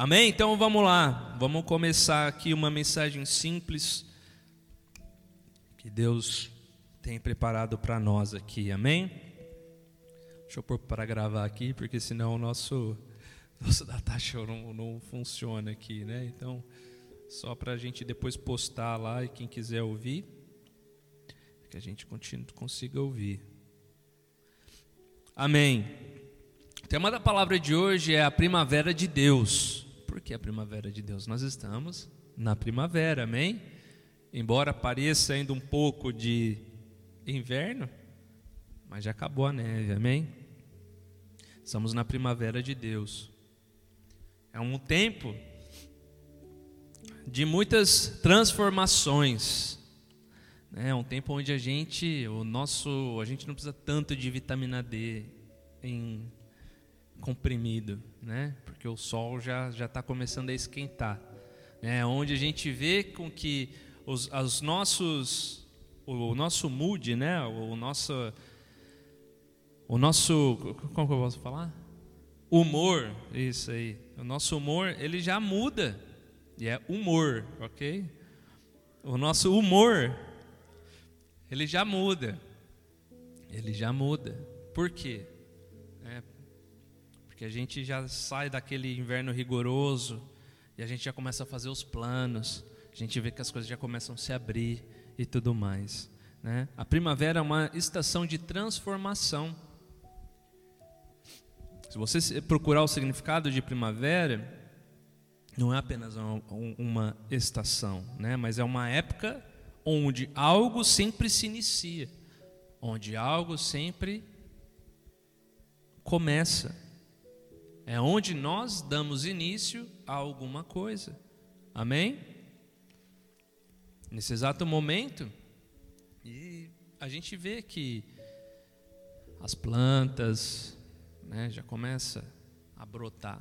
Amém? Então vamos lá, vamos começar aqui uma mensagem simples que Deus tem preparado para nós aqui, amém? Deixa eu pôr para gravar aqui, porque senão o nosso, nosso data show não, não funciona aqui, né? Então, só para a gente depois postar lá e quem quiser ouvir, que a gente continue, consiga ouvir. Amém. O tema da palavra de hoje é a primavera de Deus. Que a primavera de Deus? Nós estamos na primavera, amém? Embora pareça ainda um pouco de inverno, mas já acabou a neve, amém? Estamos na primavera de Deus. É um tempo de muitas transformações. Né? É um tempo onde a gente, o nosso, a gente não precisa tanto de vitamina D em comprimido, né? Porque o sol já já está começando a esquentar, né? Onde a gente vê com que os, os nossos, o, o nosso mood, né? O nosso, o nosso, como que eu posso falar? Humor, isso aí. O nosso humor ele já muda e é humor, ok? O nosso humor ele já muda, ele já muda. Por quê? Porque a gente já sai daquele inverno rigoroso e a gente já começa a fazer os planos, a gente vê que as coisas já começam a se abrir e tudo mais. Né? A primavera é uma estação de transformação. Se você procurar o significado de primavera, não é apenas uma, uma estação, né? mas é uma época onde algo sempre se inicia, onde algo sempre começa é onde nós damos início a alguma coisa. Amém? Nesse exato momento, e a gente vê que as plantas né, já começa a brotar.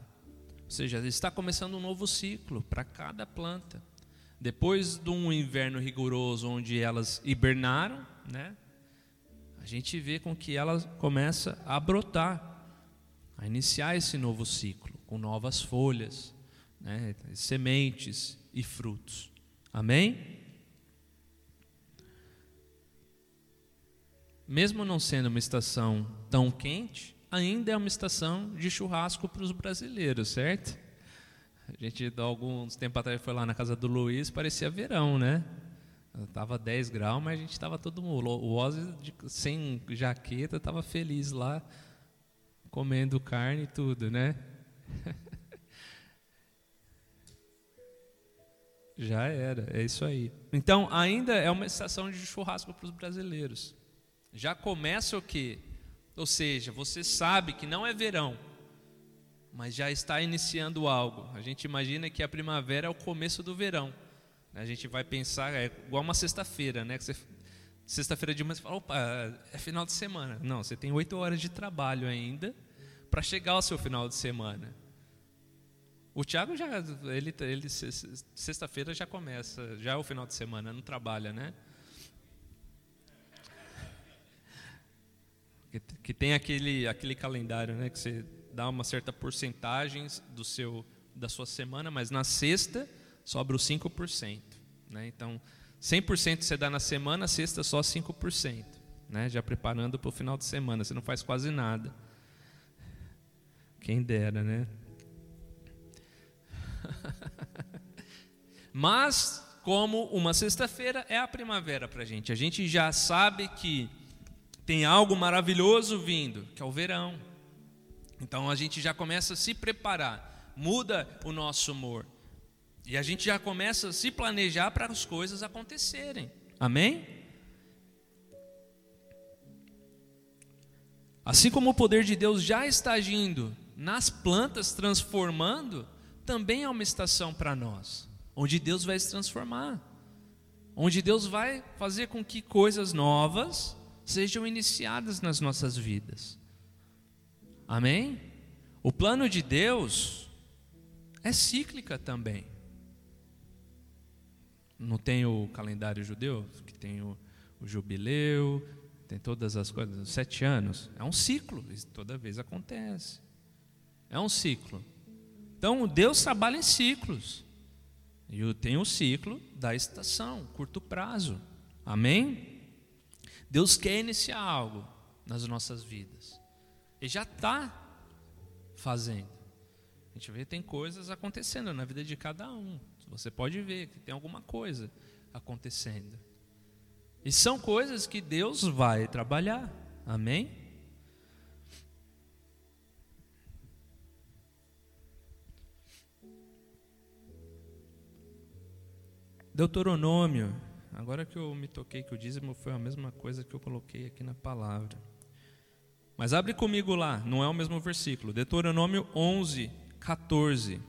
Ou seja, está começando um novo ciclo para cada planta. Depois de um inverno rigoroso onde elas hibernaram, né, a gente vê com que elas começa a brotar a iniciar esse novo ciclo com novas folhas, né, sementes e frutos. Amém? Mesmo não sendo uma estação tão quente, ainda é uma estação de churrasco para os brasileiros, certo? A gente, alguns tempos atrás, foi lá na casa do Luiz, parecia verão, né? Estava 10 graus, mas a gente estava todo mundo. O Ozzy, sem jaqueta, estava feliz lá, comendo carne e tudo, né? Já era, é isso aí. Então, ainda é uma estação de churrasco para os brasileiros. Já começa o quê? Ou seja, você sabe que não é verão, mas já está iniciando algo. A gente imagina que a primavera é o começo do verão. A gente vai pensar, é igual uma sexta-feira, né? Sexta-feira de manhã você fala, opa, é final de semana. Não, você tem oito horas de trabalho ainda para chegar ao seu final de semana. O Tiago já, ele, ele sexta-feira já começa, já é o final de semana, não trabalha, né? Que, que tem aquele, aquele calendário, né, que você dá uma certa porcentagem do seu, da sua semana, mas na sexta sobra os 5%. Né? Então, 100% você dá na semana, sexta só 5%. Né? Já preparando para o final de semana, você não faz quase nada. Quem dera, né? Mas, como uma sexta-feira é a primavera para a gente, a gente já sabe que tem algo maravilhoso vindo, que é o verão. Então a gente já começa a se preparar, muda o nosso humor. E a gente já começa a se planejar para as coisas acontecerem. Amém? Assim como o poder de Deus já está agindo nas plantas transformando, também é uma estação para nós, onde Deus vai se transformar, onde Deus vai fazer com que coisas novas sejam iniciadas nas nossas vidas. Amém? O plano de Deus é cíclica também. Não tem o calendário judeu, que tem o, o jubileu, tem todas as coisas, sete anos. É um ciclo, toda vez acontece. É um ciclo. Então, Deus trabalha em ciclos. E tem o ciclo da estação, curto prazo. Amém? Deus quer iniciar algo nas nossas vidas. E já está fazendo. A gente vê que tem coisas acontecendo na vida de cada um. Você pode ver que tem alguma coisa acontecendo. E são coisas que Deus vai trabalhar. Amém? Deuteronômio. Agora que eu me toquei que o dízimo foi a mesma coisa que eu coloquei aqui na palavra. Mas abre comigo lá, não é o mesmo versículo. Deuteronômio 11, 14.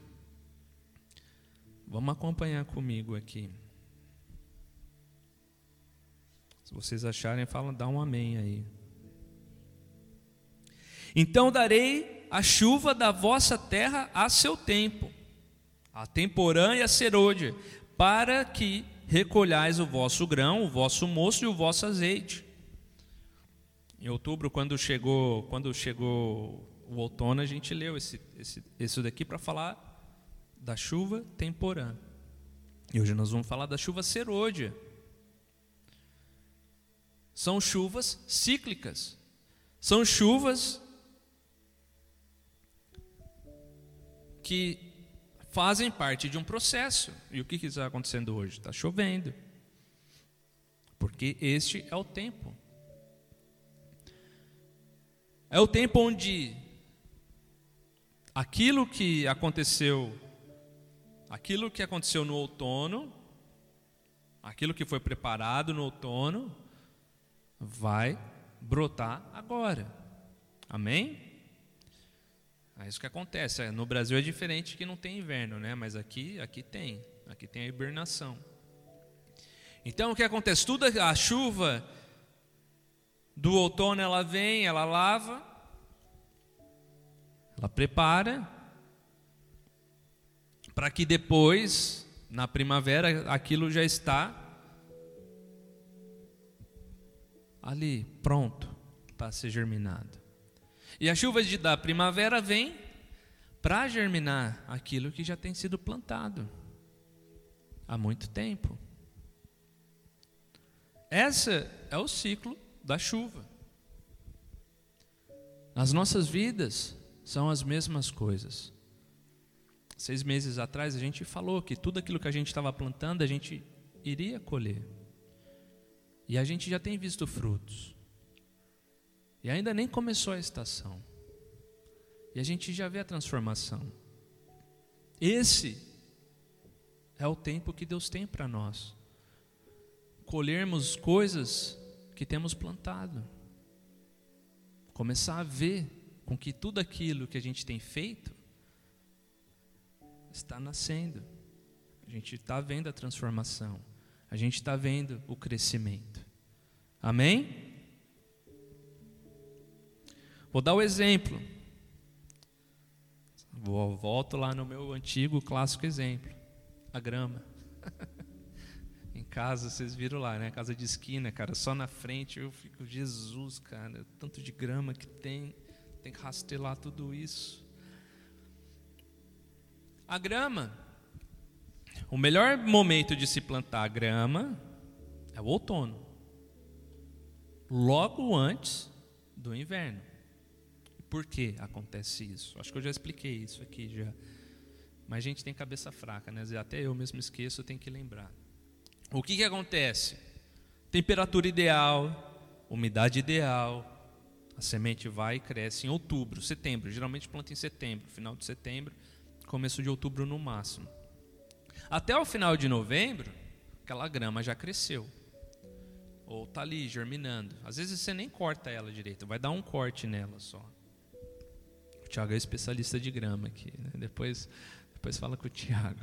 Vamos acompanhar comigo aqui. Se vocês acharem, fala, dá um amém aí. Então darei a chuva da vossa terra a seu tempo, a temporã e a serôdia, para que recolhais o vosso grão, o vosso moço e o vosso azeite. Em outubro, quando chegou, quando chegou o outono, a gente leu esse, esse, esse daqui para falar da chuva temporã. E hoje nós vamos falar da chuva serôdia. São chuvas cíclicas. São chuvas que fazem parte de um processo. E o que está acontecendo hoje? Está chovendo. Porque este é o tempo. É o tempo onde aquilo que aconteceu, aquilo que aconteceu no outono, aquilo que foi preparado no outono, vai brotar agora. Amém? É isso que acontece. É, no Brasil é diferente que não tem inverno, né? Mas aqui, aqui tem. Aqui tem a hibernação. Então o que acontece? Tudo a chuva do outono ela vem, ela lava, ela prepara para que depois, na primavera, aquilo já está ali, pronto para ser germinado. E a chuva de, da primavera vem para germinar aquilo que já tem sido plantado há muito tempo. Esse é o ciclo da chuva. Nas nossas vidas são as mesmas coisas. Seis meses atrás a gente falou que tudo aquilo que a gente estava plantando a gente iria colher. E a gente já tem visto frutos. E ainda nem começou a estação. E a gente já vê a transformação. Esse é o tempo que Deus tem para nós. Colhermos coisas que temos plantado. Começar a ver com que tudo aquilo que a gente tem feito está nascendo. A gente está vendo a transformação a gente está vendo o crescimento. Amém? Vou dar o um exemplo. Vou, volto lá no meu antigo clássico exemplo: a grama. em casa, vocês viram lá, né? Casa de esquina, cara, só na frente eu fico, Jesus, cara, tanto de grama que tem, tem que rastelar tudo isso. A grama, o melhor momento de se plantar grama é o outono, logo antes do inverno. Por que acontece isso? Acho que eu já expliquei isso aqui já. Mas a gente tem cabeça fraca, né? Até eu mesmo esqueço, eu tenho que lembrar. O que, que acontece? Temperatura ideal, umidade ideal. A semente vai e cresce em outubro, setembro. Geralmente planta em setembro, final de setembro, começo de outubro no máximo. Até o final de novembro, aquela grama já cresceu. Ou está ali germinando. Às vezes você nem corta ela direito, vai dar um corte nela só. O Tiago é especialista de grama aqui. Né? Depois, depois fala com o Tiago.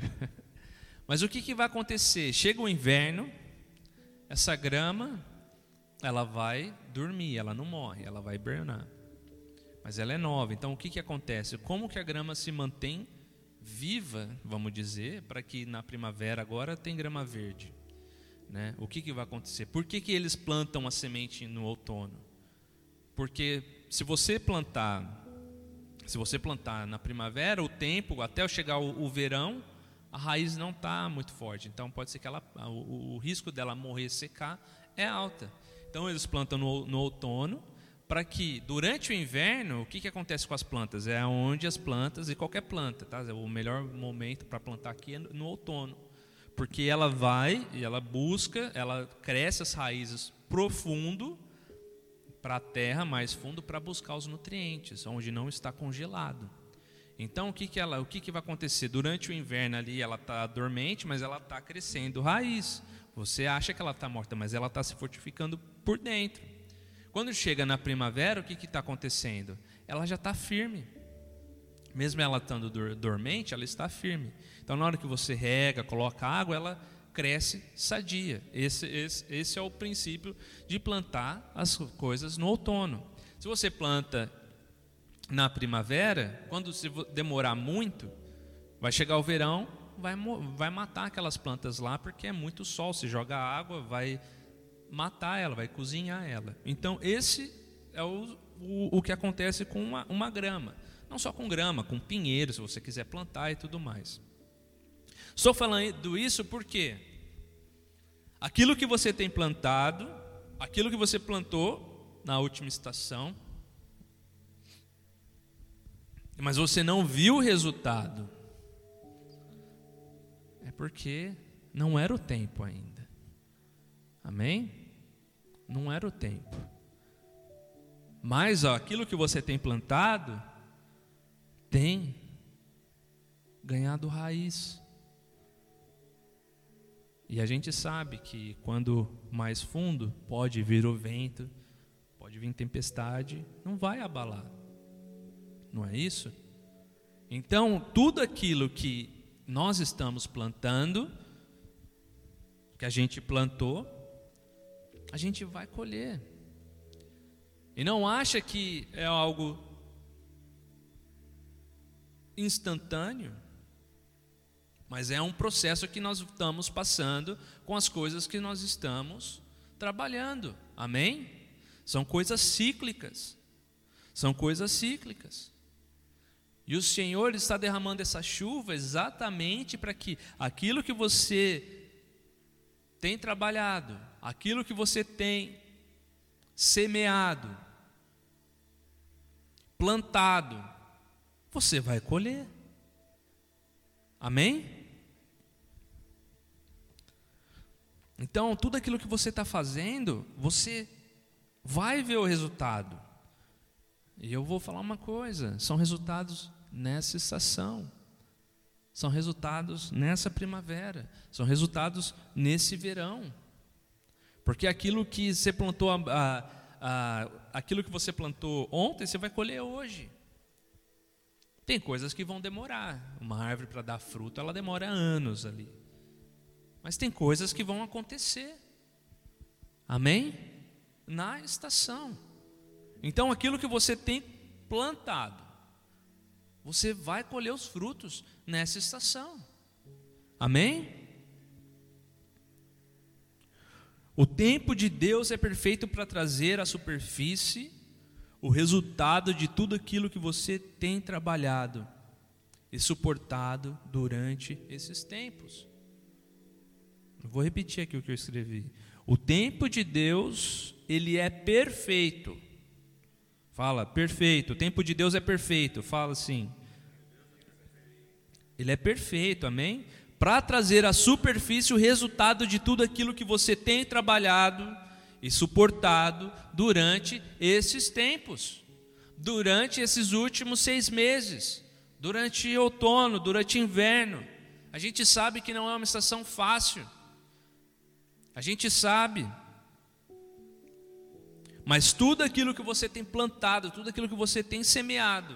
Mas o que, que vai acontecer? Chega o inverno, essa grama, ela vai dormir, ela não morre, ela vai hibernar. Mas ela é nova, então o que, que acontece? Como que a grama se mantém viva, vamos dizer, para que na primavera agora tem grama verde. Né? O que, que vai acontecer? Por que, que eles plantam a semente no outono? Porque se você plantar Se você plantar na primavera, o tempo, até chegar o, o verão, a raiz não está muito forte. Então pode ser que ela, o, o, risco dela morrer secar é alta. Então eles plantam no, no outono para que durante o inverno, o que, que acontece com as plantas? É onde as plantas, e qualquer planta, tá? o melhor momento para plantar aqui é no outono. Porque ela vai e ela busca, ela cresce as raízes profundo para a terra, mais fundo, para buscar os nutrientes, onde não está congelado. Então, o que, que, ela, o que, que vai acontecer? Durante o inverno ali, ela está dormente, mas ela está crescendo raiz. Você acha que ela está morta, mas ela está se fortificando por dentro. Quando chega na primavera, o que está acontecendo? Ela já está firme. Mesmo ela estando dormente, ela está firme. Então, na hora que você rega, coloca água, ela cresce sadia. Esse, esse, esse é o princípio de plantar as coisas no outono. Se você planta na primavera, quando se demorar muito, vai chegar o verão, vai, vai matar aquelas plantas lá, porque é muito sol. Se joga água, vai matar ela, vai cozinhar ela. Então, esse é o, o, o que acontece com uma, uma grama. Não só com grama, com pinheiro, se você quiser plantar e tudo mais. Estou falando isso porque aquilo que você tem plantado, aquilo que você plantou na última estação, mas você não viu o resultado, é porque não era o tempo ainda. Amém? Não era o tempo. Mas ó, aquilo que você tem plantado tem ganhado raiz. E a gente sabe que quando mais fundo pode vir o vento, pode vir tempestade, não vai abalar não é isso? Então, tudo aquilo que nós estamos plantando, que a gente plantou, a gente vai colher. E não acha que é algo instantâneo, mas é um processo que nós estamos passando com as coisas que nós estamos trabalhando. Amém? São coisas cíclicas. São coisas cíclicas. E o Senhor está derramando essa chuva exatamente para que aquilo que você tem trabalhado, aquilo que você tem semeado, plantado, você vai colher. Amém? Então, tudo aquilo que você está fazendo, você vai ver o resultado. E eu vou falar uma coisa: são resultados nessa estação. São resultados nessa primavera, são resultados nesse verão. Porque aquilo que você plantou, a, a, a, aquilo que você plantou ontem, você vai colher hoje. Tem coisas que vão demorar. Uma árvore para dar fruto, ela demora anos ali. Mas tem coisas que vão acontecer. Amém? Na estação. Então aquilo que você tem plantado, você vai colher os frutos nessa estação. Amém? O tempo de Deus é perfeito para trazer à superfície o resultado de tudo aquilo que você tem trabalhado e suportado durante esses tempos. Eu vou repetir aqui o que eu escrevi. O tempo de Deus, ele é perfeito Fala, perfeito. O tempo de Deus é perfeito. Fala assim. Ele é perfeito, amém? Para trazer à superfície o resultado de tudo aquilo que você tem trabalhado e suportado durante esses tempos, durante esses últimos seis meses, durante outono, durante inverno. A gente sabe que não é uma estação fácil. A gente sabe. Mas tudo aquilo que você tem plantado, tudo aquilo que você tem semeado,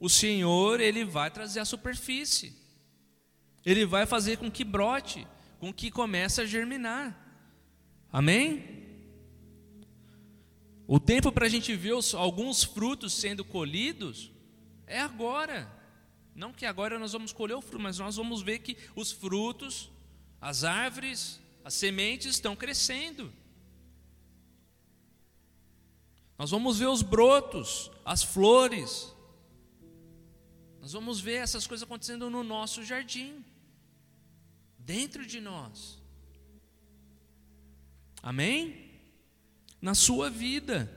o Senhor, Ele vai trazer à superfície. Ele vai fazer com que brote, com que comece a germinar. Amém? O tempo para a gente ver os, alguns frutos sendo colhidos é agora. Não que agora nós vamos colher o fruto, mas nós vamos ver que os frutos, as árvores, as sementes estão crescendo. Nós vamos ver os brotos, as flores. Nós vamos ver essas coisas acontecendo no nosso jardim, dentro de nós. Amém? Na sua vida.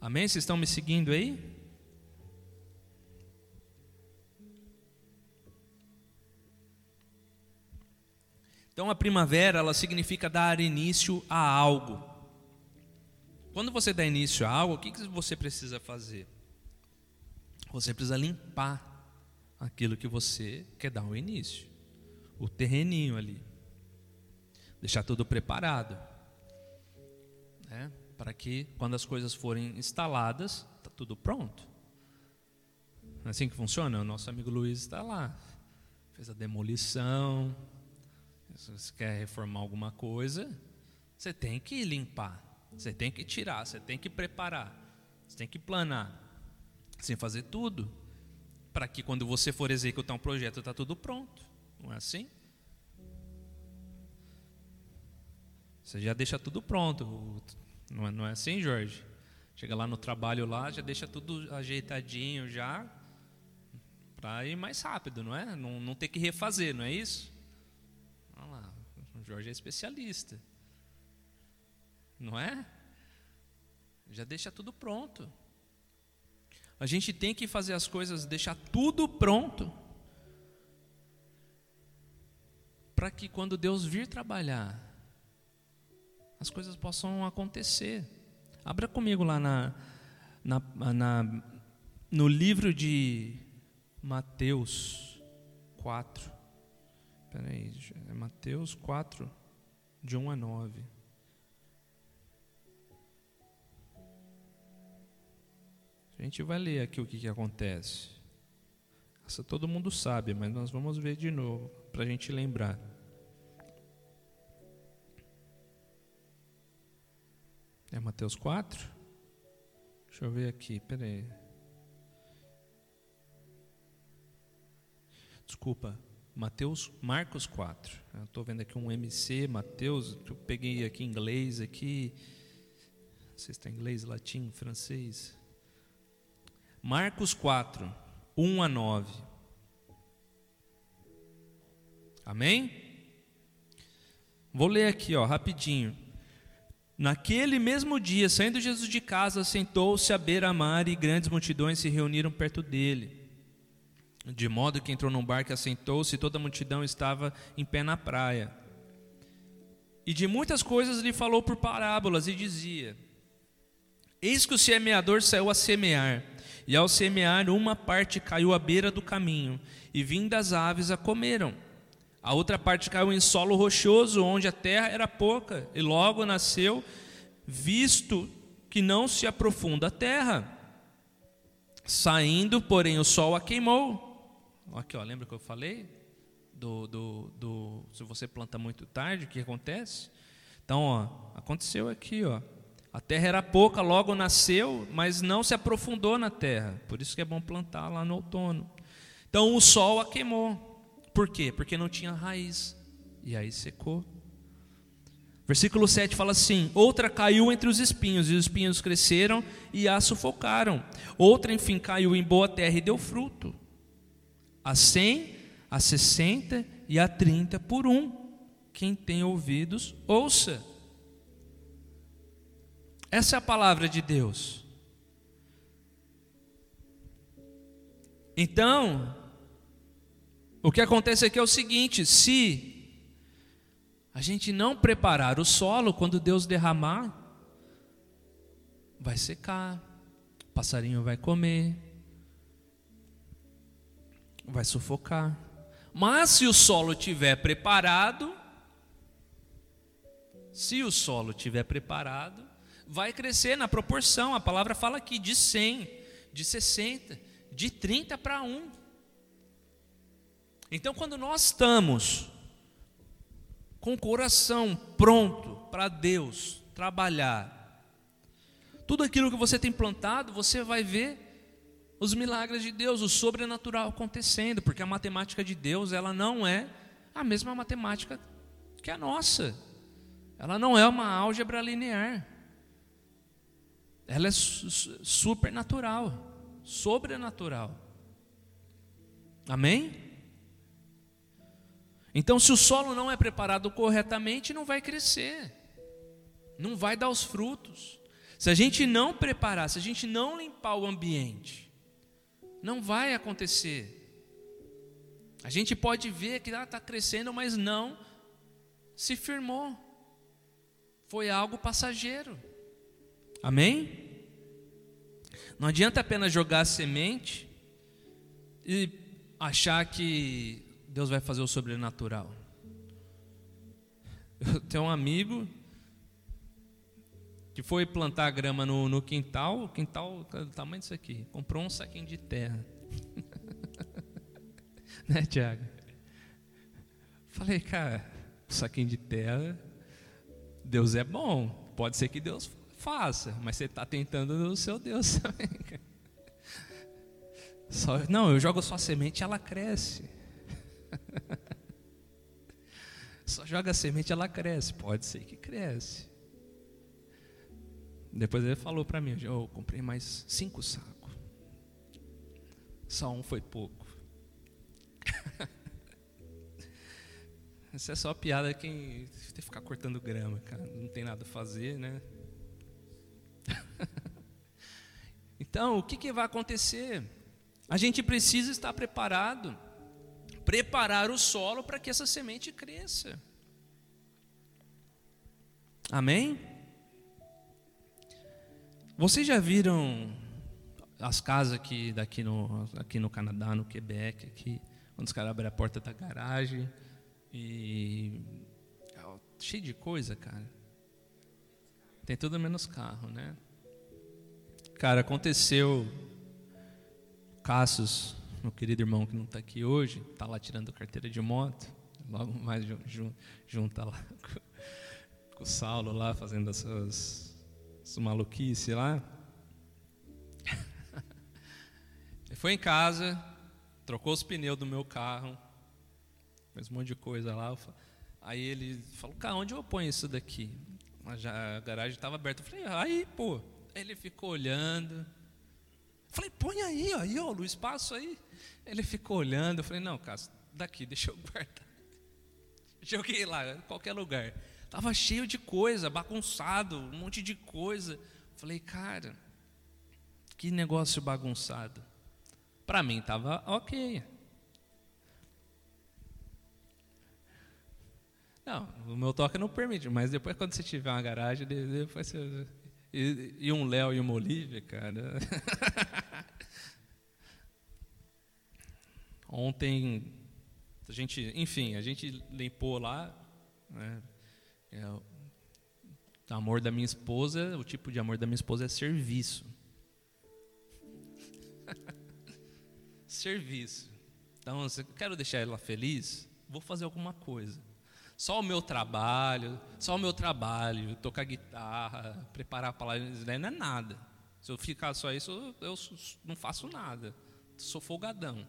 Amém? Vocês estão me seguindo aí? Então a primavera, ela significa dar início a algo. Quando você dá início a algo, o que você precisa fazer? Você precisa limpar aquilo que você quer dar o início, o terreninho ali, deixar tudo preparado, né? para que quando as coisas forem instaladas, está tudo pronto. É assim que funciona? O nosso amigo Luiz está lá, fez a demolição, se você quer reformar alguma coisa, você tem que limpar, você tem que tirar, você tem que preparar, você tem que planar, sem fazer tudo, para que quando você for executar um projeto está tudo pronto, não é assim? Você já deixa tudo pronto, não é, não é assim, Jorge? Chega lá no trabalho lá, já deixa tudo ajeitadinho já, para ir mais rápido, não é? Não, não ter que refazer, não é isso? Jorge é especialista. Não é? Já deixa tudo pronto. A gente tem que fazer as coisas, deixar tudo pronto. Para que quando Deus vir trabalhar, as coisas possam acontecer. Abra comigo lá na, na, na no livro de Mateus 4. Espera aí, é Mateus 4, de 1 a 9. A gente vai ler aqui o que, que acontece. Essa todo mundo sabe, mas nós vamos ver de novo, para a gente lembrar. É Mateus 4? Deixa eu ver aqui, peraí. Desculpa, Mateus, Marcos 4. Estou vendo aqui um MC, Mateus, eu peguei aqui inglês aqui. Não sei se está inglês, latim, francês. Marcos 4, 1 a 9. Amém? Vou ler aqui, ó, rapidinho. Naquele mesmo dia, saindo Jesus de casa, sentou-se à beira-mar e grandes multidões se reuniram perto dele de modo que entrou num barco e assentou-se, e toda a multidão estava em pé na praia. E de muitas coisas lhe falou por parábolas, e dizia: Eis que o semeador saiu a semear, e ao semear, uma parte caiu à beira do caminho, e vindas aves a comeram. A outra parte caiu em solo rochoso, onde a terra era pouca, e logo nasceu, visto que não se aprofunda a terra. Saindo, porém, o sol a queimou Aqui, ó, lembra que eu falei? Do, do, do, se você planta muito tarde, o que acontece? Então, ó, aconteceu aqui, ó. A terra era pouca, logo nasceu, mas não se aprofundou na terra. Por isso que é bom plantar lá no outono. Então o sol a queimou. Por quê? Porque não tinha raiz. E aí secou. Versículo 7 fala assim: Outra caiu entre os espinhos, e os espinhos cresceram e a sufocaram. Outra, enfim, caiu em boa terra e deu fruto a 100, a 60 e a 30 por um. Quem tem ouvidos, ouça. Essa é a palavra de Deus. Então, o que acontece aqui é o seguinte: se a gente não preparar o solo, quando Deus derramar, vai secar, o passarinho vai comer, vai sufocar. Mas se o solo estiver preparado, se o solo estiver preparado, vai crescer na proporção. A palavra fala aqui de 100, de 60, de 30 para 1. Então, quando nós estamos com o coração pronto para Deus trabalhar, tudo aquilo que você tem plantado, você vai ver os milagres de Deus, o sobrenatural acontecendo, porque a matemática de Deus, ela não é a mesma matemática que a nossa. ela não é uma álgebra linear. Ela é supernatural, sobrenatural. Amém? Então, se o solo não é preparado corretamente, não vai crescer, não vai dar os frutos. Se a gente não preparar, se a gente não limpar o ambiente, não vai acontecer. A gente pode ver que está ah, crescendo, mas não se firmou. Foi algo passageiro. Amém? Não adianta apenas jogar semente e achar que Deus vai fazer o sobrenatural. Eu tenho um amigo que foi plantar grama no, no quintal, o quintal do tamanho disso aqui, comprou um saquinho de terra. né, Tiago? Falei, cara, saquinho de terra, Deus é bom, pode ser que Deus faça, mas você está tentando o seu Deus também. Só, não, eu jogo só semente, ela cresce. Só joga semente, ela cresce. Pode ser que cresce. Depois ele falou para mim, eu comprei mais cinco sacos. Só um foi pouco. Isso é só piada quem tem que ficar cortando grama, cara. Não tem nada a fazer, né? então, o que, que vai acontecer? A gente precisa estar preparado, preparar o solo para que essa semente cresça. Amém? Vocês já viram as casas aqui, daqui no, aqui no Canadá, no Quebec, aqui, quando os caras abrem a porta da garagem e cheio de coisa, cara. Tem tudo menos carro, né? Cara, aconteceu Cassius, meu querido irmão que não está aqui hoje, está lá tirando carteira de moto, logo mais junta lá com o Saulo lá fazendo as suas maluquice lá. Ele foi em casa, trocou os pneus do meu carro, fez um monte de coisa lá. Aí ele falou, cara, onde eu ponho isso daqui? A garagem estava aberta. Eu falei, aí, pô. Ele ficou olhando. Eu falei, põe aí, aí, ó, o espaço aí. Ele ficou olhando. Eu falei, não, cara, daqui, deixa eu guardar. Joguei lá, em qualquer lugar. Estava cheio de coisa, bagunçado, um monte de coisa. Falei, cara, que negócio bagunçado. Para mim estava ok. Não, o meu toque não permite, mas depois quando você tiver uma garagem, depois você, e, e um Léo e uma Olivia, cara. Ontem, a gente, enfim, a gente limpou lá, né, é, o amor da minha esposa, o tipo de amor da minha esposa é serviço. serviço. Então, se eu quero deixar ela feliz, vou fazer alguma coisa. Só o meu trabalho, só o meu trabalho, tocar guitarra, preparar a palavra, isso não é nada. Se eu ficar só isso, eu não faço nada. Sou folgadão.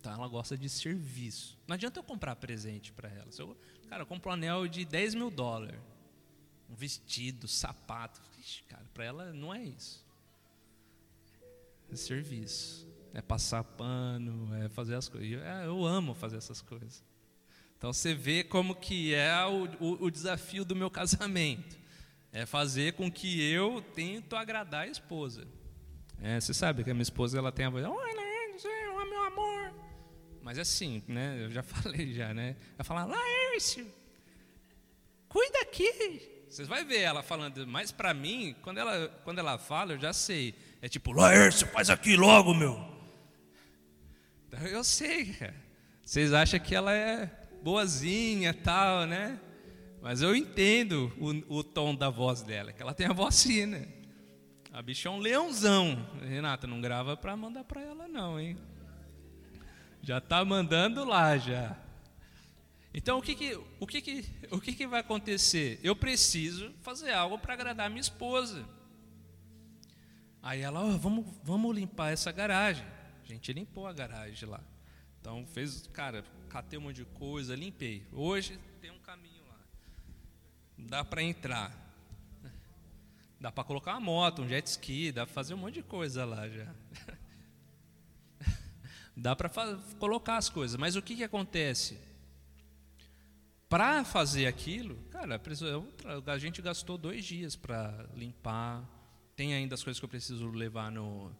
Então ela gosta de serviço. Não adianta eu comprar presente para ela. Se eu Cara, eu compro um anel de 10 mil dólares. Um vestido, sapato. Ixi, cara, para ela não é isso. É serviço. É passar pano, é fazer as coisas. É, eu amo fazer essas coisas. Então você vê como que é o, o, o, desafio do meu casamento. É fazer com que eu tento agradar a esposa. É, você sabe que a minha esposa ela tem a voz, oi, né, meu amor. Mas é assim, né? Eu já falei já, né? Ela fala, Laércio, cuida aqui. Vocês vão ver ela falando, mas para mim, quando ela, quando ela fala, eu já sei. É tipo, Laércio, faz aqui logo, meu. Então eu sei, cara. Vocês acham que ela é boazinha tal, né? Mas eu entendo o, o tom da voz dela, que ela tem a voz. A bicha é um leãozão. Renata, não grava para mandar para ela não, hein? Já está mandando lá já. Então o que que, o que, que, o que, que vai acontecer? Eu preciso fazer algo para agradar minha esposa. Aí ela, oh, vamos, vamos limpar essa garagem. A gente limpou a garagem lá. Então fez, cara, catei um monte de coisa, limpei. Hoje tem um caminho lá. dá para entrar. Dá para colocar uma moto, um jet ski, dá para fazer um monte de coisa lá já. Dá para colocar as coisas, mas o que, que acontece? Para fazer aquilo, cara, é a gente gastou dois dias para limpar. Tem ainda as coisas que eu preciso levar no,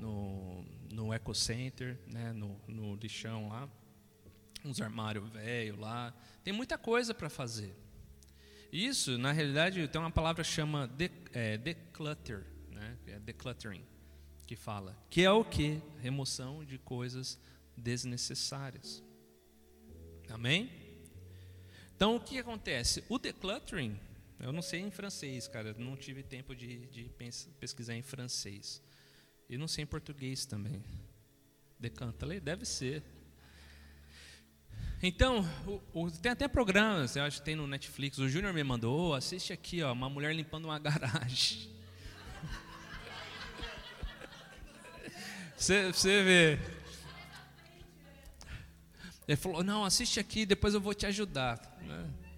no, no Eco Center, né, no, no lixão lá. Uns armários velho lá. Tem muita coisa para fazer. Isso, na realidade, tem uma palavra que chama de, é, declutter, né, é decluttering, que fala, que é o que? Remoção de coisas desnecessárias. Amém? Então, o que acontece? O decluttering, eu não sei em francês, cara, não tive tempo de, de pesquisar em francês. E não sei em português também. Decanta, deve ser. Então, o, o, tem até programas, eu acho que tem no Netflix. O Júnior me mandou, assiste aqui, ó, uma mulher limpando uma garagem. Você, você vê. Ele falou: Não, assiste aqui, depois eu vou te ajudar.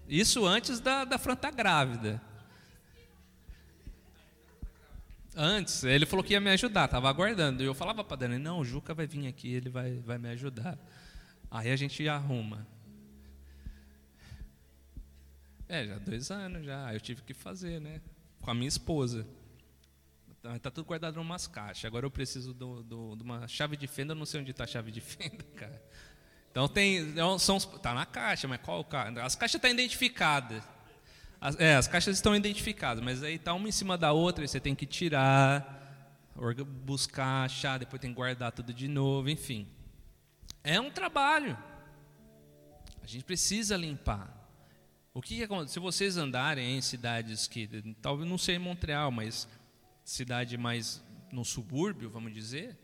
Isso antes da, da Fran estar tá grávida. Antes, ele falou que ia me ajudar, estava aguardando. E eu falava para Dani: Não, o Juca vai vir aqui, ele vai, vai me ajudar. Aí a gente arruma. É, já dois anos já. Eu tive que fazer, né? Com a minha esposa. Está tá tudo guardado em umas caixas. Agora eu preciso do, do, de uma chave de fenda. Eu não sei onde está a chave de fenda, cara. Então tem, então, são, tá na caixa, mas qual As caixas estão tá identificadas. As, é, as caixas estão identificadas, mas aí tá uma em cima da outra, você tem que tirar, buscar, achar, depois tem que guardar tudo de novo, enfim. É um trabalho. A gente precisa limpar. O que acontece? Se vocês andarem em cidades que, talvez não sei em Montreal, mas cidade mais no subúrbio, vamos dizer,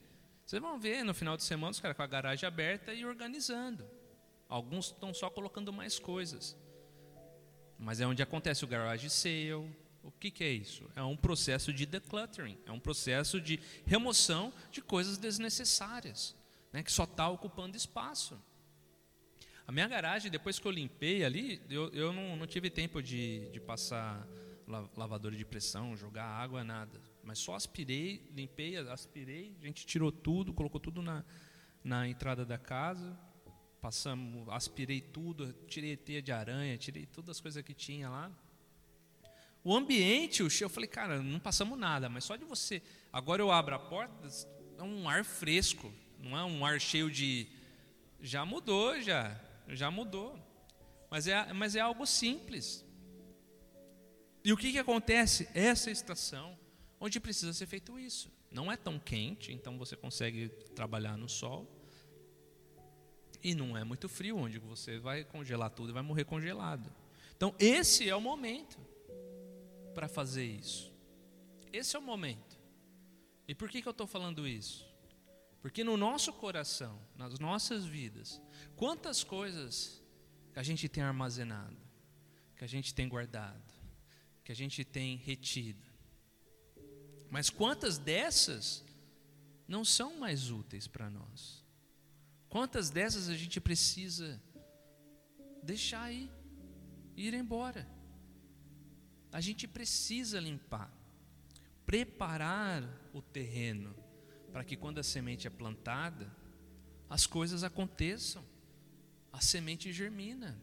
vocês vão ver no final de semana os caras com a garagem aberta e organizando. Alguns estão só colocando mais coisas. Mas é onde acontece o garage sale. O que, que é isso? É um processo de decluttering, é um processo de remoção de coisas desnecessárias, né, que só está ocupando espaço. A minha garagem, depois que eu limpei ali, eu, eu não, não tive tempo de, de passar lavador de pressão, jogar água, nada. Mas só aspirei, limpei, aspirei, a gente tirou tudo, colocou tudo na, na entrada da casa, passamos, aspirei tudo, tirei teia de aranha, tirei todas as coisas que tinha lá. O ambiente, o cheiro, eu falei, cara, não passamos nada, mas só de você. Agora eu abro a porta, é um ar fresco, não é um ar cheio de. Já mudou, já, já mudou. Mas é, mas é algo simples. E o que, que acontece? Essa estação, onde precisa ser feito isso. Não é tão quente, então você consegue trabalhar no sol. E não é muito frio, onde você vai congelar tudo e vai morrer congelado. Então, esse é o momento para fazer isso. Esse é o momento. E por que, que eu estou falando isso? Porque no nosso coração, nas nossas vidas, quantas coisas que a gente tem armazenado, que a gente tem guardado, que a gente tem retido, mas quantas dessas não são mais úteis para nós? Quantas dessas a gente precisa deixar aí, ir embora? A gente precisa limpar, preparar o terreno para que quando a semente é plantada, as coisas aconteçam, a semente germina.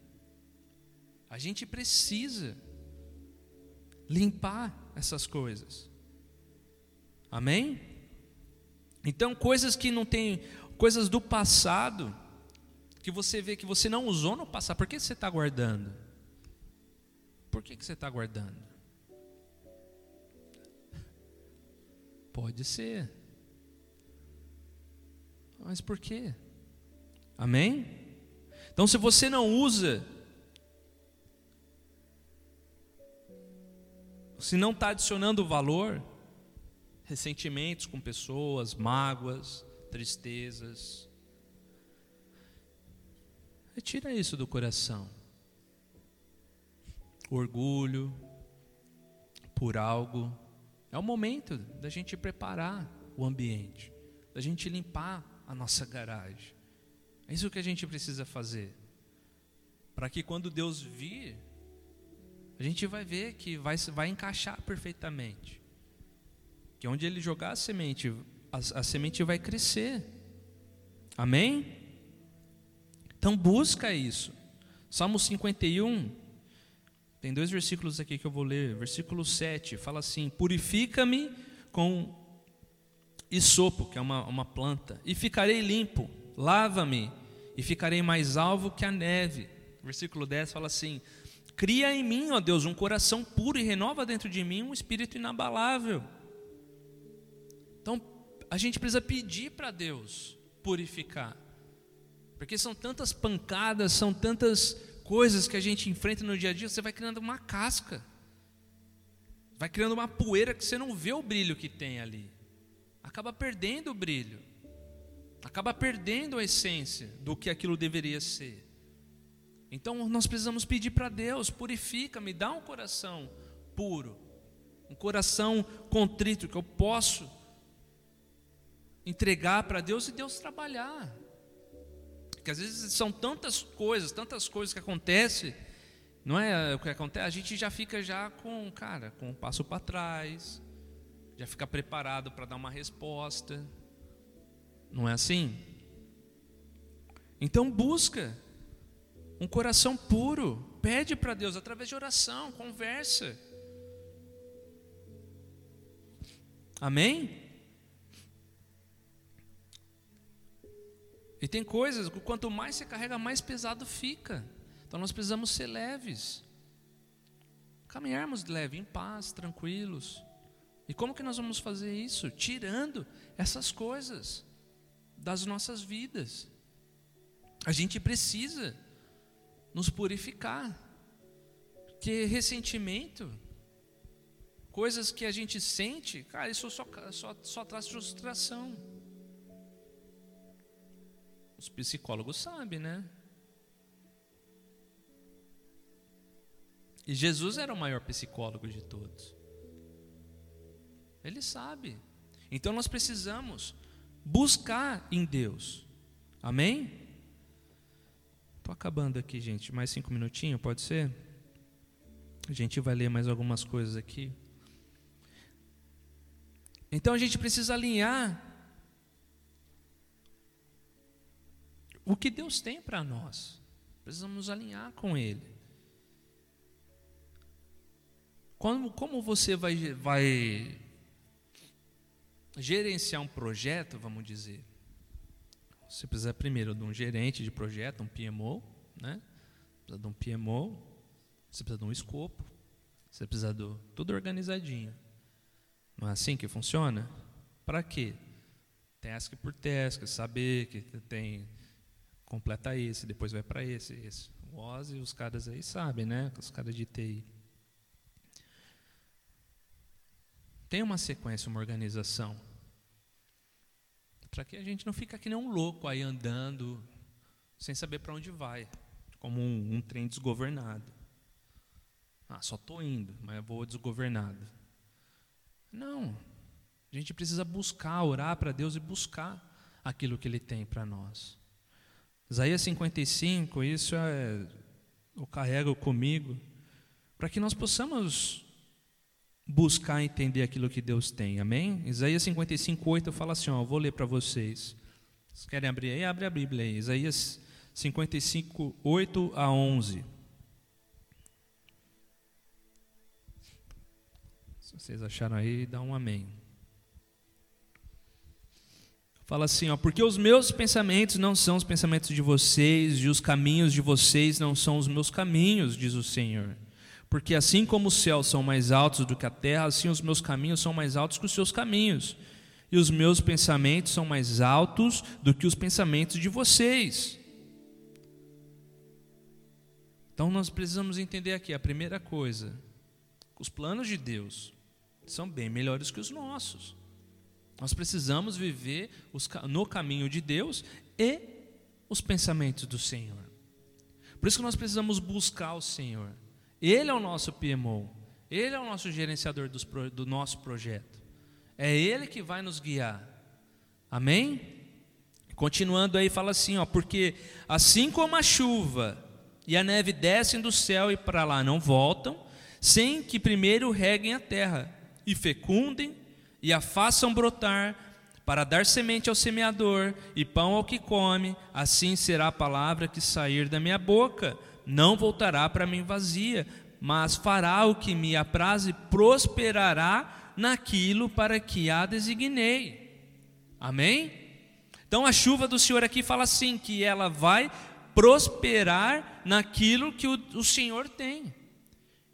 A gente precisa limpar essas coisas. Amém? Então, coisas que não tem, coisas do passado, que você vê que você não usou no passado, por que você está guardando? Por que, que você está guardando? Pode ser. Mas por quê? Amém? Então, se você não usa, se não está adicionando valor, ressentimentos com pessoas, mágoas, tristezas. Retira isso do coração. Orgulho por algo. É o momento da gente preparar o ambiente, da gente limpar a nossa garagem. É isso que a gente precisa fazer. Para que quando Deus vir, a gente vai ver que vai, vai encaixar perfeitamente. Que onde ele jogar a semente, a, a semente vai crescer. Amém? Então busca isso. Salmo 51, tem dois versículos aqui que eu vou ler. Versículo 7 fala assim: Purifica-me com isopo, que é uma, uma planta, e ficarei limpo. Lava-me e ficarei mais alvo que a neve. Versículo 10 fala assim: Cria em mim, ó Deus, um coração puro e renova dentro de mim um espírito inabalável. A gente precisa pedir para Deus purificar. Porque são tantas pancadas, são tantas coisas que a gente enfrenta no dia a dia, você vai criando uma casca. Vai criando uma poeira que você não vê o brilho que tem ali. Acaba perdendo o brilho. Acaba perdendo a essência do que aquilo deveria ser. Então nós precisamos pedir para Deus: purifica, me dá um coração puro, um coração contrito que eu posso entregar para Deus e Deus trabalhar. Porque às vezes são tantas coisas, tantas coisas que acontecem, não é o que acontece? A gente já fica já com, cara, com um passo para trás, já fica preparado para dar uma resposta. Não é assim? Então busca um coração puro. Pede para Deus através de oração, conversa. Amém? E tem coisas que quanto mais você carrega, mais pesado fica. Então nós precisamos ser leves. Caminharmos leve, em paz, tranquilos. E como que nós vamos fazer isso? Tirando essas coisas das nossas vidas. A gente precisa nos purificar. Porque ressentimento, coisas que a gente sente, cara, isso só, só, só traz frustração. Os psicólogos sabem, né? E Jesus era o maior psicólogo de todos. Ele sabe. Então nós precisamos buscar em Deus. Amém? Estou acabando aqui, gente. Mais cinco minutinhos, pode ser? A gente vai ler mais algumas coisas aqui. Então a gente precisa alinhar o que Deus tem para nós. Precisamos nos alinhar com Ele. Como, como você vai, vai gerenciar um projeto, vamos dizer? Você precisa primeiro de um gerente de projeto, um PMO, né? Precisa de um PMO, você precisa de um escopo, você precisa de tudo organizadinho. Não é assim que funciona? Para quê? Task por task, saber que tem completa esse, depois vai para esse, esse. O Ozzy, os caras aí sabem, né? Os caras de TI. Tem uma sequência, uma organização para que a gente não fique que nem um louco aí andando sem saber para onde vai, como um, um, trem desgovernado. Ah, só estou indo, mas vou desgovernado. Não, a gente precisa buscar, orar para Deus e buscar aquilo que Ele tem para nós. Isaías 55, isso é, eu carrego comigo, para que nós possamos buscar entender aquilo que Deus tem. Amém? Isaías 55, 8 fala assim, ó, eu vou ler para vocês. Vocês querem abrir aí? Abre a Bíblia aí. Isaías 55, 8 a 11. Se vocês acharam aí, dá um amém. Fala assim, ó, porque os meus pensamentos não são os pensamentos de vocês, e os caminhos de vocês não são os meus caminhos, diz o Senhor. Porque assim como os céus são mais altos do que a terra, assim os meus caminhos são mais altos que os seus caminhos, e os meus pensamentos são mais altos do que os pensamentos de vocês. Então nós precisamos entender aqui a primeira coisa: os planos de Deus são bem melhores que os nossos. Nós precisamos viver no caminho de Deus e os pensamentos do Senhor. Por isso que nós precisamos buscar o Senhor. Ele é o nosso PMO, ele é o nosso gerenciador dos, do nosso projeto. É ele que vai nos guiar. Amém? Continuando aí, fala assim: ó, porque assim como a chuva e a neve descem do céu e para lá não voltam, sem que primeiro reguem a terra, e fecundem, e a façam brotar, para dar semente ao semeador e pão ao que come, assim será a palavra que sair da minha boca. Não voltará para mim vazia, mas fará o que me apraz e prosperará naquilo para que a designei. Amém? Então a chuva do Senhor aqui fala assim: que ela vai prosperar naquilo que o, o Senhor tem.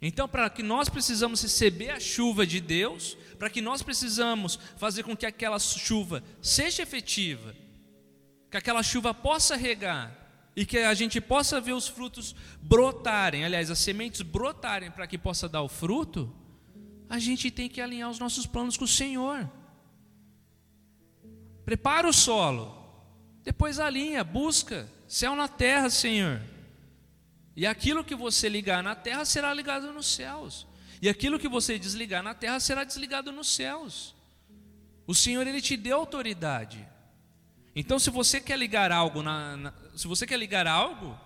Então, para que nós precisamos receber a chuva de Deus, para que nós precisamos fazer com que aquela chuva seja efetiva, que aquela chuva possa regar e que a gente possa ver os frutos brotarem, aliás, as sementes brotarem para que possa dar o fruto, a gente tem que alinhar os nossos planos com o Senhor. Prepara o solo, depois alinha, busca, céu na terra, Senhor. E aquilo que você ligar na terra será ligado nos céus. E aquilo que você desligar na terra será desligado nos céus. O Senhor ele te deu autoridade. Então, se você quer ligar algo na, na se você quer ligar algo,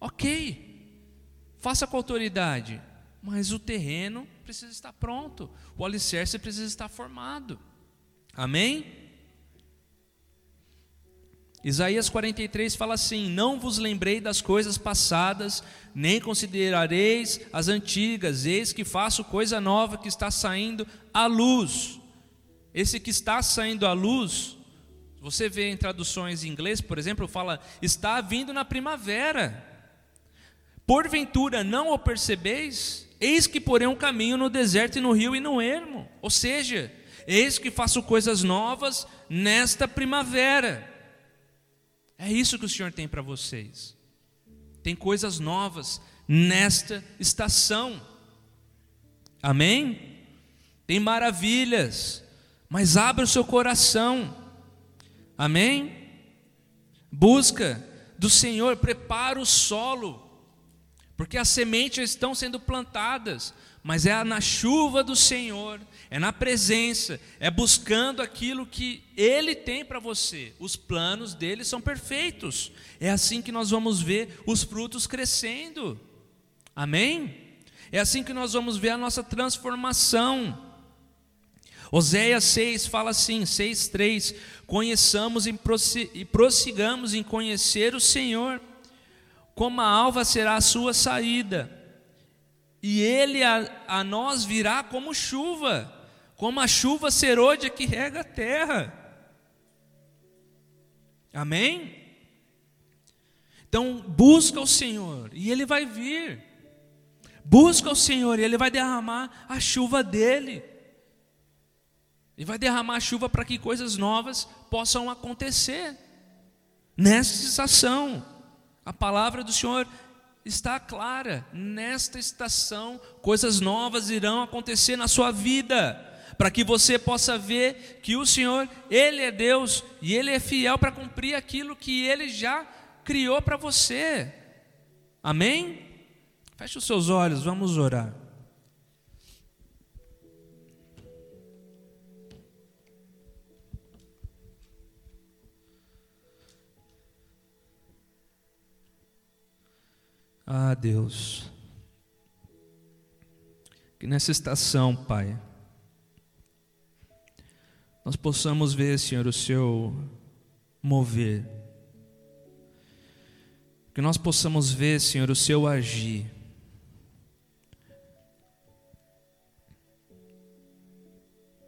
ok, faça com autoridade, mas o terreno precisa estar pronto, o alicerce precisa estar formado. Amém? Isaías 43 fala assim: Não vos lembrei das coisas passadas, nem considerareis as antigas, eis que faço coisa nova que está saindo à luz. Esse que está saindo à luz, você vê em traduções em inglês, por exemplo, fala: está vindo na primavera. Porventura não o percebeis? Eis que porém um caminho no deserto e no rio e no ermo. Ou seja, eis que faço coisas novas nesta primavera. É isso que o Senhor tem para vocês. Tem coisas novas nesta estação. Amém? Tem maravilhas, mas abra o seu coração. Amém? Busca do Senhor, prepara o solo, porque as sementes estão sendo plantadas, mas é na chuva do Senhor, é na presença, é buscando aquilo que Ele tem para você. Os planos dele são perfeitos. É assim que nós vamos ver os frutos crescendo. Amém? É assim que nós vamos ver a nossa transformação. Oséias 6 fala assim, 6:3, conheçamos e prossigamos em conhecer o Senhor, como a alva será a sua saída, e ele a, a nós virá como chuva, como a chuva serôdia que rega a terra. Amém? Então, busca o Senhor e Ele vai vir. Busca o Senhor e Ele vai derramar a chuva dele. E vai derramar a chuva para que coisas novas possam acontecer. Nesta estação, a palavra do Senhor está clara. Nesta estação, coisas novas irão acontecer na sua vida para que você possa ver que o Senhor, Ele é Deus e Ele é fiel para cumprir aquilo que Ele já criou para você. Amém? Feche os seus olhos, vamos orar. Ah, Deus, que nessa estação, Pai, nós possamos ver, Senhor, o seu mover. Que nós possamos ver, Senhor, o seu agir.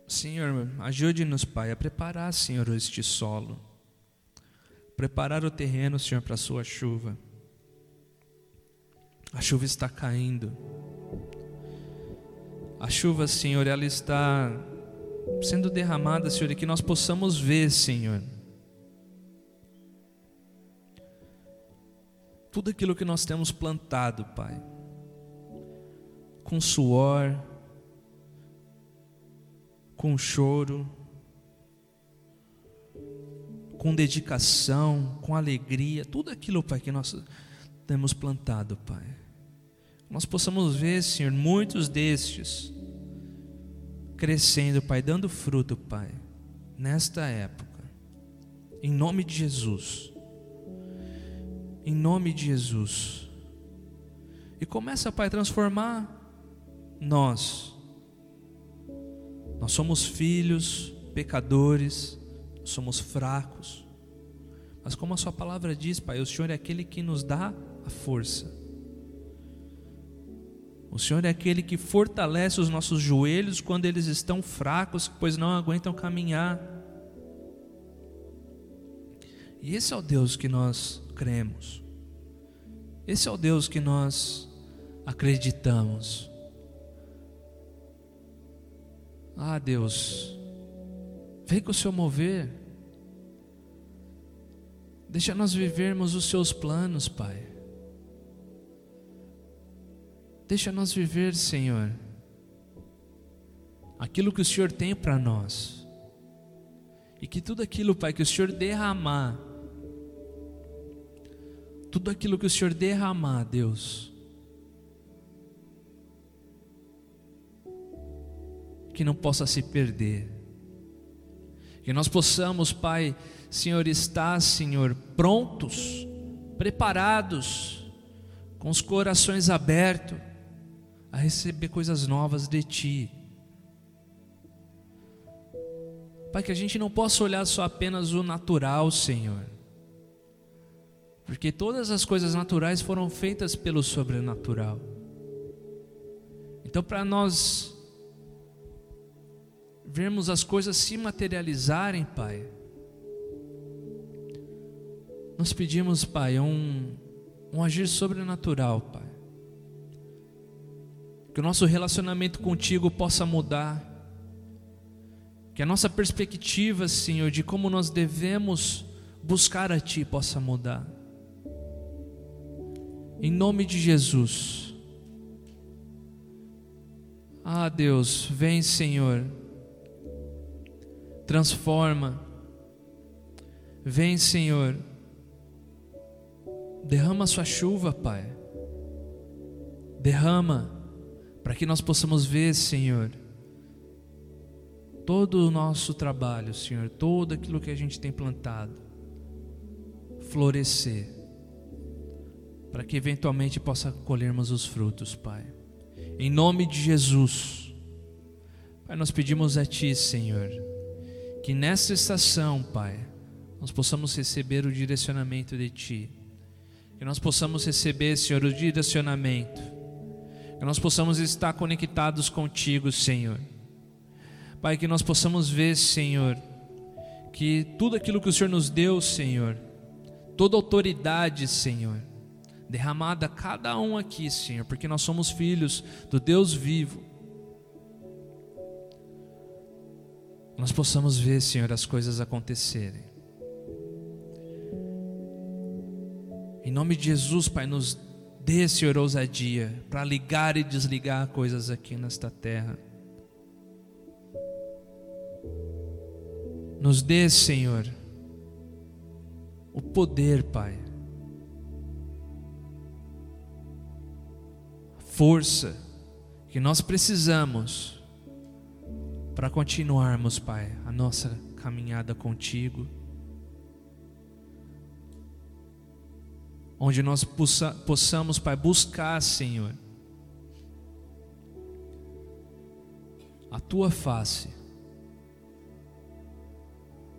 Senhor, ajude-nos, Pai, a preparar, Senhor, este solo. Preparar o terreno, Senhor, para a sua chuva. A chuva está caindo. A chuva, Senhor, ela está sendo derramada, Senhor, e que nós possamos ver, Senhor, tudo aquilo que nós temos plantado, Pai, com suor, com choro, com dedicação, com alegria, tudo aquilo, Pai, que nós temos plantado, Pai. Nós possamos ver, Senhor, muitos destes crescendo, Pai, dando fruto, Pai, nesta época. Em nome de Jesus. Em nome de Jesus. E começa, Pai, a transformar nós. Nós somos filhos, pecadores, somos fracos. Mas como a Sua palavra diz, Pai, o Senhor é aquele que nos dá a força. O Senhor é aquele que fortalece os nossos joelhos quando eles estão fracos, pois não aguentam caminhar. E esse é o Deus que nós cremos. Esse é o Deus que nós acreditamos. Ah, Deus, vem com o seu mover. Deixa nós vivermos os seus planos, Pai. Deixa nós viver, Senhor, aquilo que o Senhor tem para nós. E que tudo aquilo, Pai, que o Senhor derramar, tudo aquilo que o Senhor derramar, Deus, que não possa se perder. Que nós possamos, Pai, Senhor, estar, Senhor, prontos, preparados, com os corações abertos, a receber coisas novas de Ti. Pai, que a gente não possa olhar só apenas o natural, Senhor, porque todas as coisas naturais foram feitas pelo sobrenatural. Então, para nós vermos as coisas se materializarem, Pai, nós pedimos, Pai, um, um agir sobrenatural, Pai que o nosso relacionamento contigo possa mudar, que a nossa perspectiva, Senhor, de como nós devemos buscar a Ti possa mudar. Em nome de Jesus. Ah, Deus, vem, Senhor, transforma. Vem, Senhor, derrama Sua chuva, Pai. Derrama para que nós possamos ver, Senhor, todo o nosso trabalho, Senhor, todo aquilo que a gente tem plantado, florescer, para que eventualmente possa colhermos os frutos, Pai. Em nome de Jesus, Pai, nós pedimos a Ti, Senhor, que nesta estação, Pai, nós possamos receber o direcionamento de Ti, que nós possamos receber, Senhor, o direcionamento que nós possamos estar conectados contigo, Senhor. Pai, que nós possamos ver, Senhor, que tudo aquilo que o Senhor nos deu, Senhor, toda autoridade, Senhor, derramada a cada um aqui, Senhor, porque nós somos filhos do Deus vivo. Nós possamos ver, Senhor, as coisas acontecerem. Em nome de Jesus, Pai, nos Dê, Senhor, ousadia para ligar e desligar coisas aqui nesta terra. Nos dê, Senhor, o poder, Pai, a força que nós precisamos para continuarmos, Pai, a nossa caminhada contigo. Onde nós possa, possamos, Pai, buscar, Senhor, a tua face.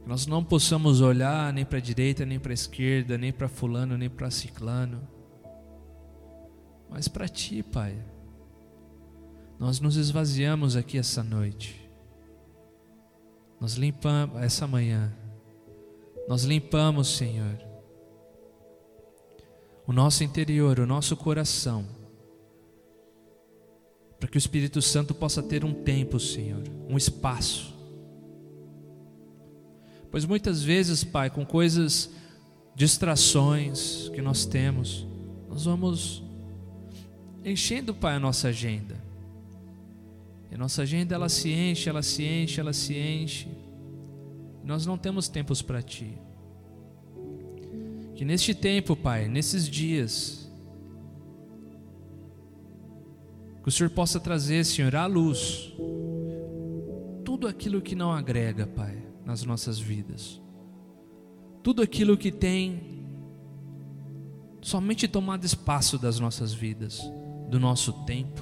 Que nós não possamos olhar nem para a direita, nem para a esquerda, nem para fulano, nem para ciclano, mas para ti, Pai. Nós nos esvaziamos aqui essa noite. Nós limpamos essa manhã. Nós limpamos, Senhor o nosso interior, o nosso coração, para que o Espírito Santo possa ter um tempo, Senhor, um espaço. Pois muitas vezes, Pai, com coisas, distrações que nós temos, nós vamos enchendo, Pai, a nossa agenda. E a nossa agenda ela se enche, ela se enche, ela se enche. Nós não temos tempos para Ti. Que neste tempo, Pai, nesses dias, que o Senhor possa trazer, Senhor, à luz tudo aquilo que não agrega, Pai, nas nossas vidas. Tudo aquilo que tem somente tomado espaço das nossas vidas. do nosso tempo,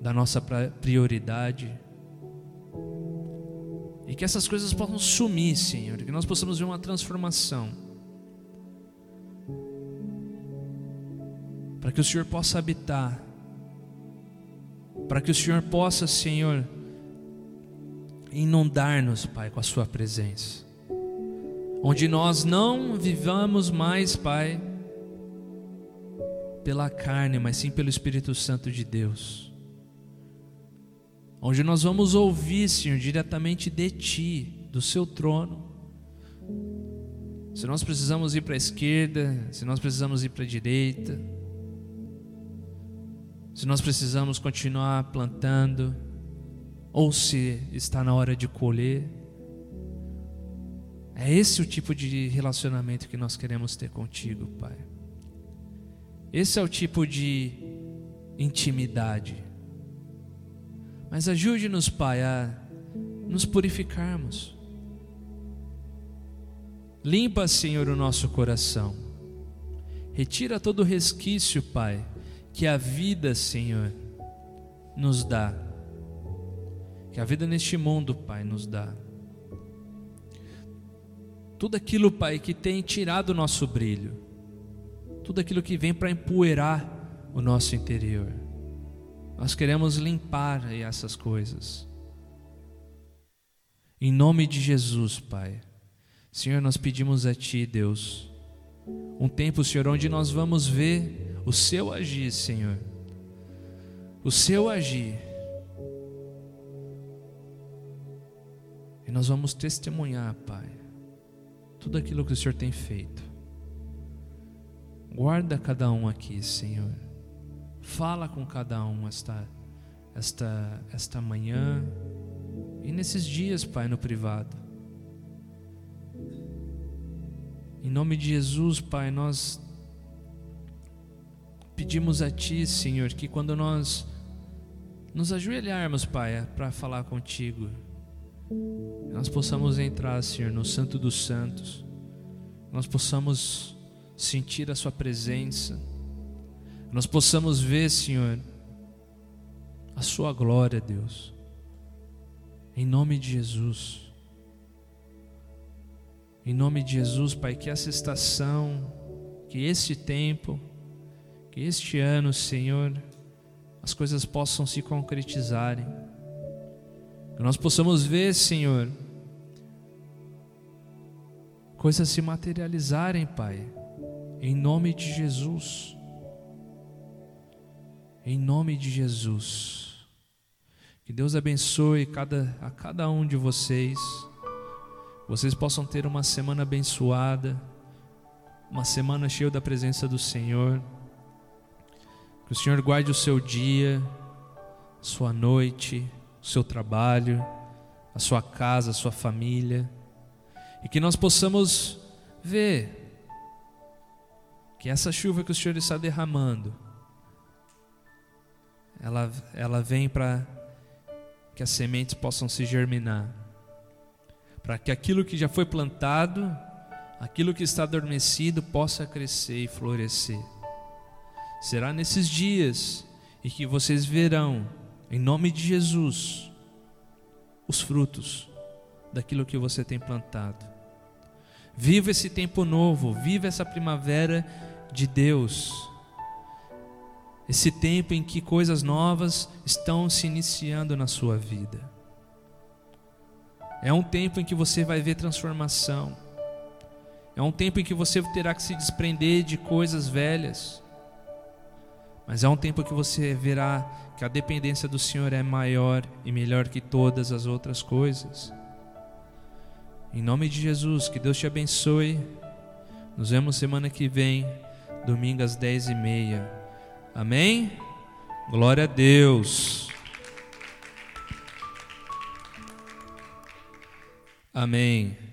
da nossa prioridade. E que essas coisas possam sumir, Senhor, que nós possamos ver uma transformação. Para que o Senhor possa habitar, para que o Senhor possa, Senhor, inundar-nos, Pai, com a Sua presença. Onde nós não vivamos mais, Pai, pela carne, mas sim pelo Espírito Santo de Deus. Onde nós vamos ouvir, Senhor, diretamente de Ti, do Seu trono. Se nós precisamos ir para a esquerda, se nós precisamos ir para a direita, se nós precisamos continuar plantando, ou se está na hora de colher. É esse o tipo de relacionamento que nós queremos ter contigo, Pai. Esse é o tipo de intimidade. Mas ajude-nos, Pai, a nos purificarmos. Limpa, Senhor, o nosso coração. Retira todo o resquício, Pai, que a vida, Senhor, nos dá. Que a vida neste mundo, Pai, nos dá. Tudo aquilo, Pai, que tem tirado o nosso brilho tudo aquilo que vem para empoeirar o nosso interior. Nós queremos limpar essas coisas. Em nome de Jesus, Pai. Senhor, nós pedimos a Ti, Deus, um tempo, Senhor, onde nós vamos ver o Seu agir, Senhor. O Seu agir. E nós vamos testemunhar, Pai, tudo aquilo que o Senhor tem feito. Guarda cada um aqui, Senhor. Fala com cada um esta, esta, esta manhã e nesses dias, Pai, no privado. Em nome de Jesus, Pai, nós pedimos a Ti, Senhor, que quando nós nos ajoelharmos, Pai, para falar contigo, nós possamos entrar, Senhor, no Santo dos Santos, nós possamos sentir a Sua presença, nós possamos ver, Senhor, a Sua glória, Deus, em nome de Jesus. Em nome de Jesus, Pai, que essa estação, que este tempo, que este ano, Senhor, as coisas possam se concretizarem. Que nós possamos ver, Senhor, coisas se materializarem, Pai em nome de Jesus. Em nome de Jesus. Que Deus abençoe cada, a cada um de vocês. Vocês possam ter uma semana abençoada, uma semana cheia da presença do Senhor. Que o Senhor guarde o seu dia, sua noite, o seu trabalho, a sua casa, a sua família. E que nós possamos ver que essa chuva que o Senhor está derramando, ela, ela vem para que as sementes possam se germinar, para que aquilo que já foi plantado, aquilo que está adormecido, possa crescer e florescer. Será nesses dias em que vocês verão, em nome de Jesus, os frutos daquilo que você tem plantado. Viva esse tempo novo, viva essa primavera de Deus. Esse tempo em que coisas novas estão se iniciando na sua vida. É um tempo em que você vai ver transformação. É um tempo em que você terá que se desprender de coisas velhas. Mas é um tempo que você verá que a dependência do Senhor é maior e melhor que todas as outras coisas. Em nome de Jesus, que Deus te abençoe. Nos vemos semana que vem domingo às dez e meia. Amém? Glória a Deus. Amém.